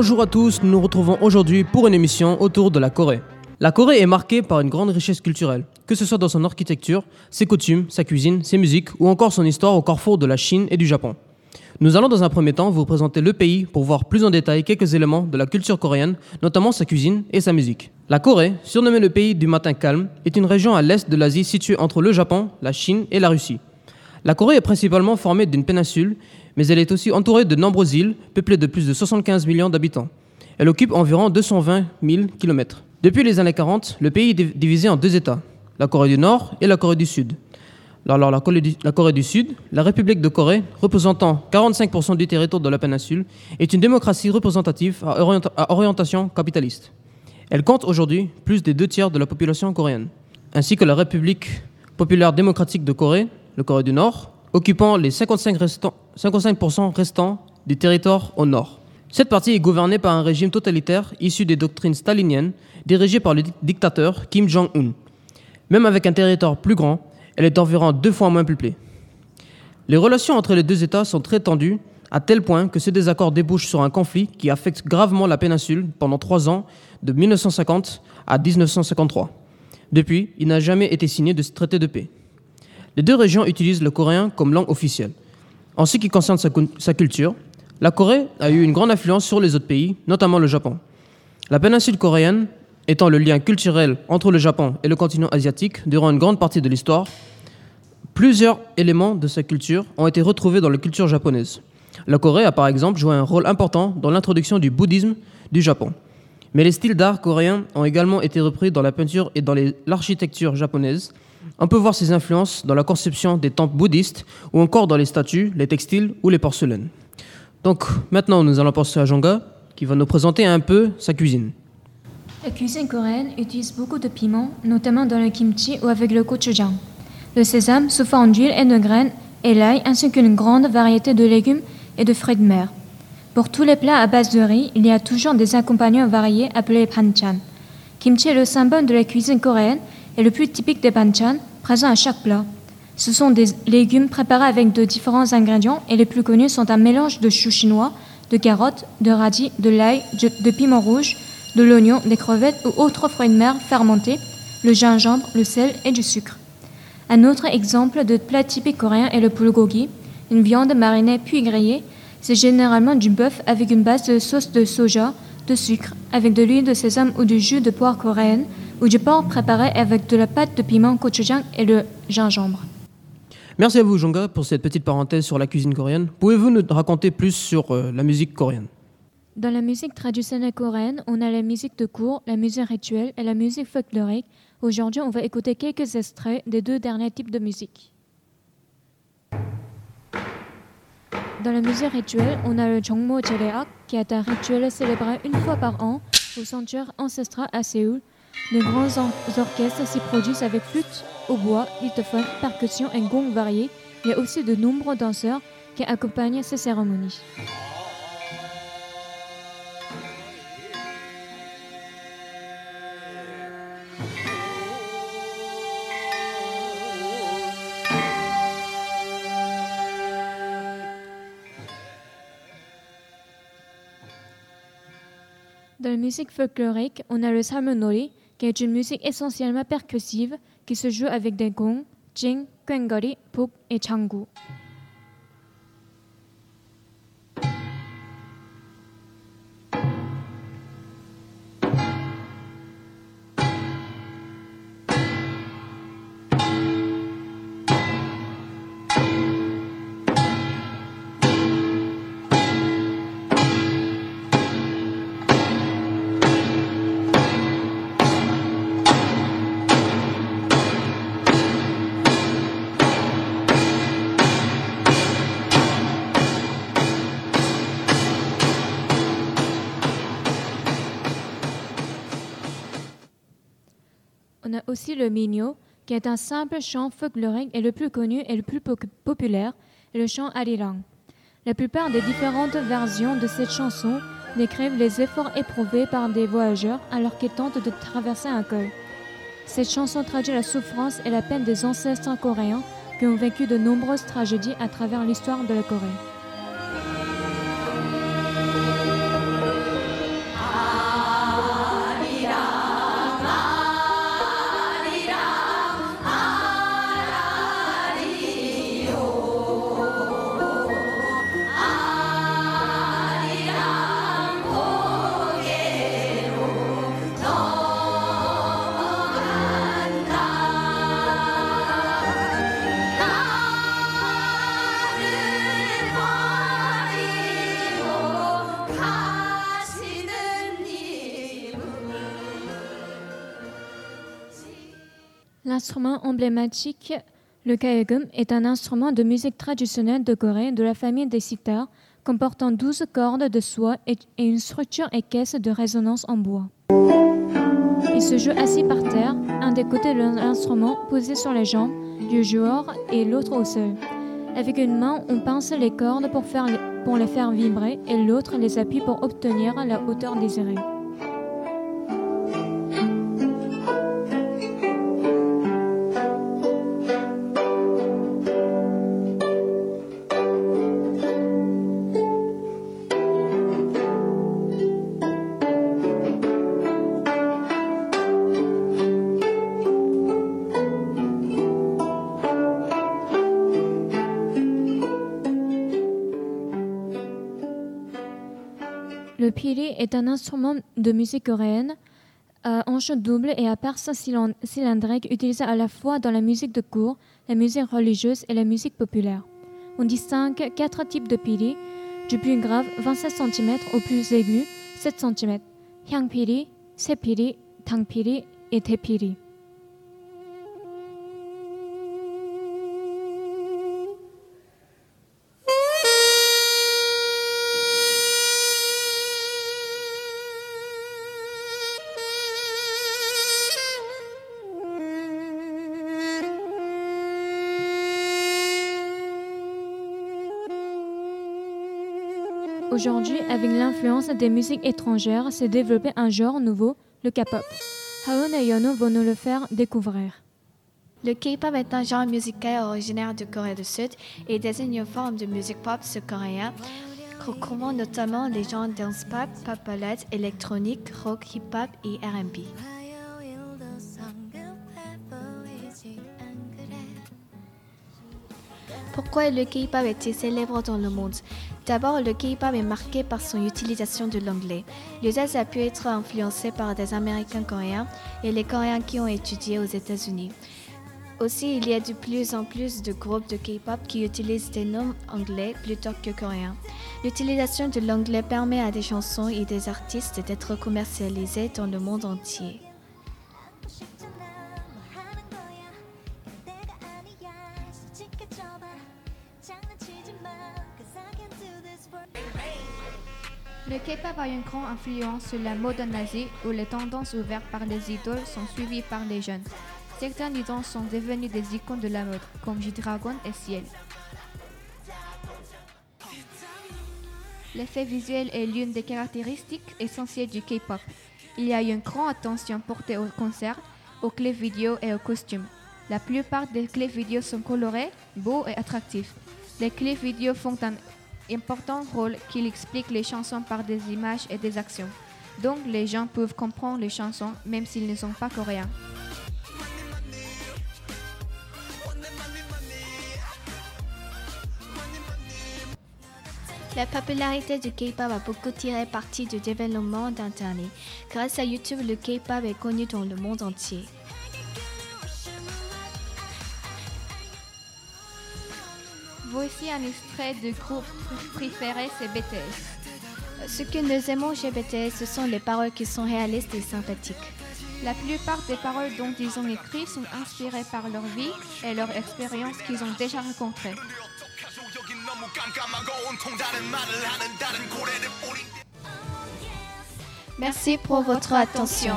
Bonjour à tous, nous nous retrouvons aujourd'hui pour une émission autour de la Corée. La Corée est marquée par une grande richesse culturelle, que ce soit dans son architecture, ses coutumes, sa cuisine, ses musiques ou encore son histoire au carrefour de la Chine et du Japon. Nous allons dans un premier temps vous présenter le pays pour voir plus en détail quelques éléments de la culture coréenne, notamment sa cuisine et sa musique. La Corée, surnommée le pays du matin calme, est une région à l'est de l'Asie située entre le Japon, la Chine et la Russie. La Corée est principalement formée d'une péninsule, mais elle est aussi entourée de nombreuses îles, peuplées de plus de 75 millions d'habitants. Elle occupe environ 220 000 km. Depuis les années 40, le pays est divisé en deux États, la Corée du Nord et la Corée du Sud. Alors la Corée, du, Sud, la République de Corée, représentant 45% du territoire de la péninsule, est une démocratie représentative à orientation capitaliste. Elle compte aujourd'hui plus des deux tiers de la population coréenne, ainsi que la République populaire démocratique de Corée, le Corée du Nord, occupant les 55%, restants, 55 restants du territoire au nord. Cette partie est gouvernée par un régime totalitaire issu des doctrines staliniennes, dirigé par le dictateur Kim Jong-un. Même avec un territoire plus grand, elle est environ deux fois moins peuplée. Les relations entre les deux États sont très tendues, à tel point que ce désaccord débouche sur un conflit qui affecte gravement la péninsule pendant trois ans, de 1950 à 1953. Depuis, il n'a jamais été signé de traité de paix. Les deux régions utilisent le coréen comme langue officielle. En ce qui concerne sa, culture, la Corée a eu une grande influence sur les autres pays, notamment le Japon. La péninsule coréenne étant le lien culturel entre le Japon et le continent asiatique durant une grande partie de l'histoire, plusieurs éléments de sa culture ont été retrouvés dans la culture japonaise. La Corée a par exemple joué un rôle important dans l'introduction du bouddhisme du Japon. Mais les styles d'art coréens ont également été repris dans la peinture et dans l'architecture japonaise, on peut voir ses influences dans la conception des temples bouddhistes ou encore dans les statues, les textiles ou les porcelaines. Donc maintenant, nous allons passer à Jonga qui va nous présenter un peu sa cuisine. La cuisine coréenne utilise beaucoup de piments, notamment dans le kimchi ou avec le gochujang. Le sésame sous forme d'huile et de graines et l'ail ainsi qu'une grande variété de légumes et de fruits de mer. Pour tous les plats à base de riz, il y a toujours des accompagnants variés appelés panchan. Kimchi est le symbole de la cuisine coréenne est le plus typique des banchan, présent à chaque plat. Ce sont des légumes préparés avec de différents ingrédients et les plus connus sont un mélange de choux chinois, de carottes, de radis, de l'ail, de piment rouge, de l'oignon, des crevettes ou autres fruits de mer fermentés, le gingembre, le sel et du sucre. Un autre exemple de plat typique coréen est le bulgogi, une viande marinée puis grillée. C'est généralement du bœuf avec une base de sauce de soja, de sucre, avec de l'huile de sésame ou du jus de poire coréenne, ou du porc préparé avec de la pâte de piment gochujang et le gingembre. Merci à vous, Jonga, pour cette petite parenthèse sur la cuisine coréenne. Pouvez-vous nous raconter plus sur euh, la musique coréenne? Dans la musique traditionnelle coréenne, on a la musique de cours, la musique rituelle et la musique folklorique. Aujourd'hui, on va écouter quelques extraits des deux derniers types de musique. Dans la musique rituelle, on a le Jongmo Jereak, qui est un rituel célébré une fois par an au sanctuaire ancestral à Séoul, de grands orchestres s'y produisent avec flûte, hautbois, lithophone, percussions et gongs variés. Il y a aussi de nombreux danseurs qui accompagnent ces cérémonies. Dans la musique folklorique, on a le salmonori, qui est une musique essentiellement percussive qui se joue avec des gongs, jing, quengari, puk et changu. Aussi le minyo, qui est un simple chant folklorique et le plus connu et le plus populaire, le chant arirang. La plupart des différentes versions de cette chanson décrivent les efforts éprouvés par des voyageurs alors qu'ils tentent de traverser un col. Cette chanson traduit la souffrance et la peine des ancêtres coréens qui ont vécu de nombreuses tragédies à travers l'histoire de la Corée. Instrument emblématique, le kaegum est un instrument de musique traditionnelle de Corée de la famille des sitars, comportant 12 cordes de soie et une structure équestre de résonance en bois. Il se joue assis par terre, un des côtés de l'instrument posé sur les jambes du joueur et l'autre au sol. Avec une main, on pince les cordes pour les faire vibrer et l'autre les appuie pour obtenir la hauteur désirée. Le pili est un instrument de musique coréenne à hanche double et à perce cylindrique utilisé à la fois dans la musique de cour, la musique religieuse et la musique populaire. On distingue quatre types de pili, du plus grave 27 cm au plus aigu 7 cm, pili, sepili, tangpili et tepili. Aujourd'hui, avec l'influence des musiques étrangères, s'est développé un genre nouveau, le K-pop. Haon et Yono vont nous le faire découvrir. Le K-pop est un genre musical originaire de Corée du Sud et désigne une forme de musique pop sud-coréen recouvrant notamment les genres dance pop, pop ballade, électronique, rock, hip-hop et R&B. Pourquoi le K-pop est-il célèbre dans le monde? D'abord, le K-pop est marqué par son utilisation de l'anglais. L'usage a pu être influencé par des Américains coréens et les Coréens qui ont étudié aux États-Unis. Aussi, il y a de plus en plus de groupes de K-pop qui utilisent des noms anglais plutôt que coréens. L'utilisation de l'anglais permet à des chansons et des artistes d'être commercialisés dans le monde entier. Le K-pop a une grande influence sur la mode en Asie où les tendances ouvertes par les idoles sont suivies par les jeunes. Certains idoles sont devenus des icônes de la mode, comme G-Dragon et Ciel. L'effet visuel est l'une des caractéristiques essentielles du K-pop. Il y a une grande attention portée aux concerts, aux clips vidéo et aux costumes. La plupart des clips vidéo sont colorés, beaux et attractifs. Les clips vidéo font un important rôle qu'il explique les chansons par des images et des actions. Donc les gens peuvent comprendre les chansons même s'ils ne sont pas coréens. La popularité du K-pop a beaucoup tiré parti du développement d'Internet. Grâce à YouTube, le K-pop est connu dans le monde entier. Voici un extrait du groupe préféré, c'est BTS. Ce que nous aimons chez BTS, ce sont les paroles qui sont réalistes et sympathiques. La plupart des paroles dont ils ont écrit sont inspirées par leur vie et leur expérience qu'ils ont déjà rencontrées. Merci pour votre attention.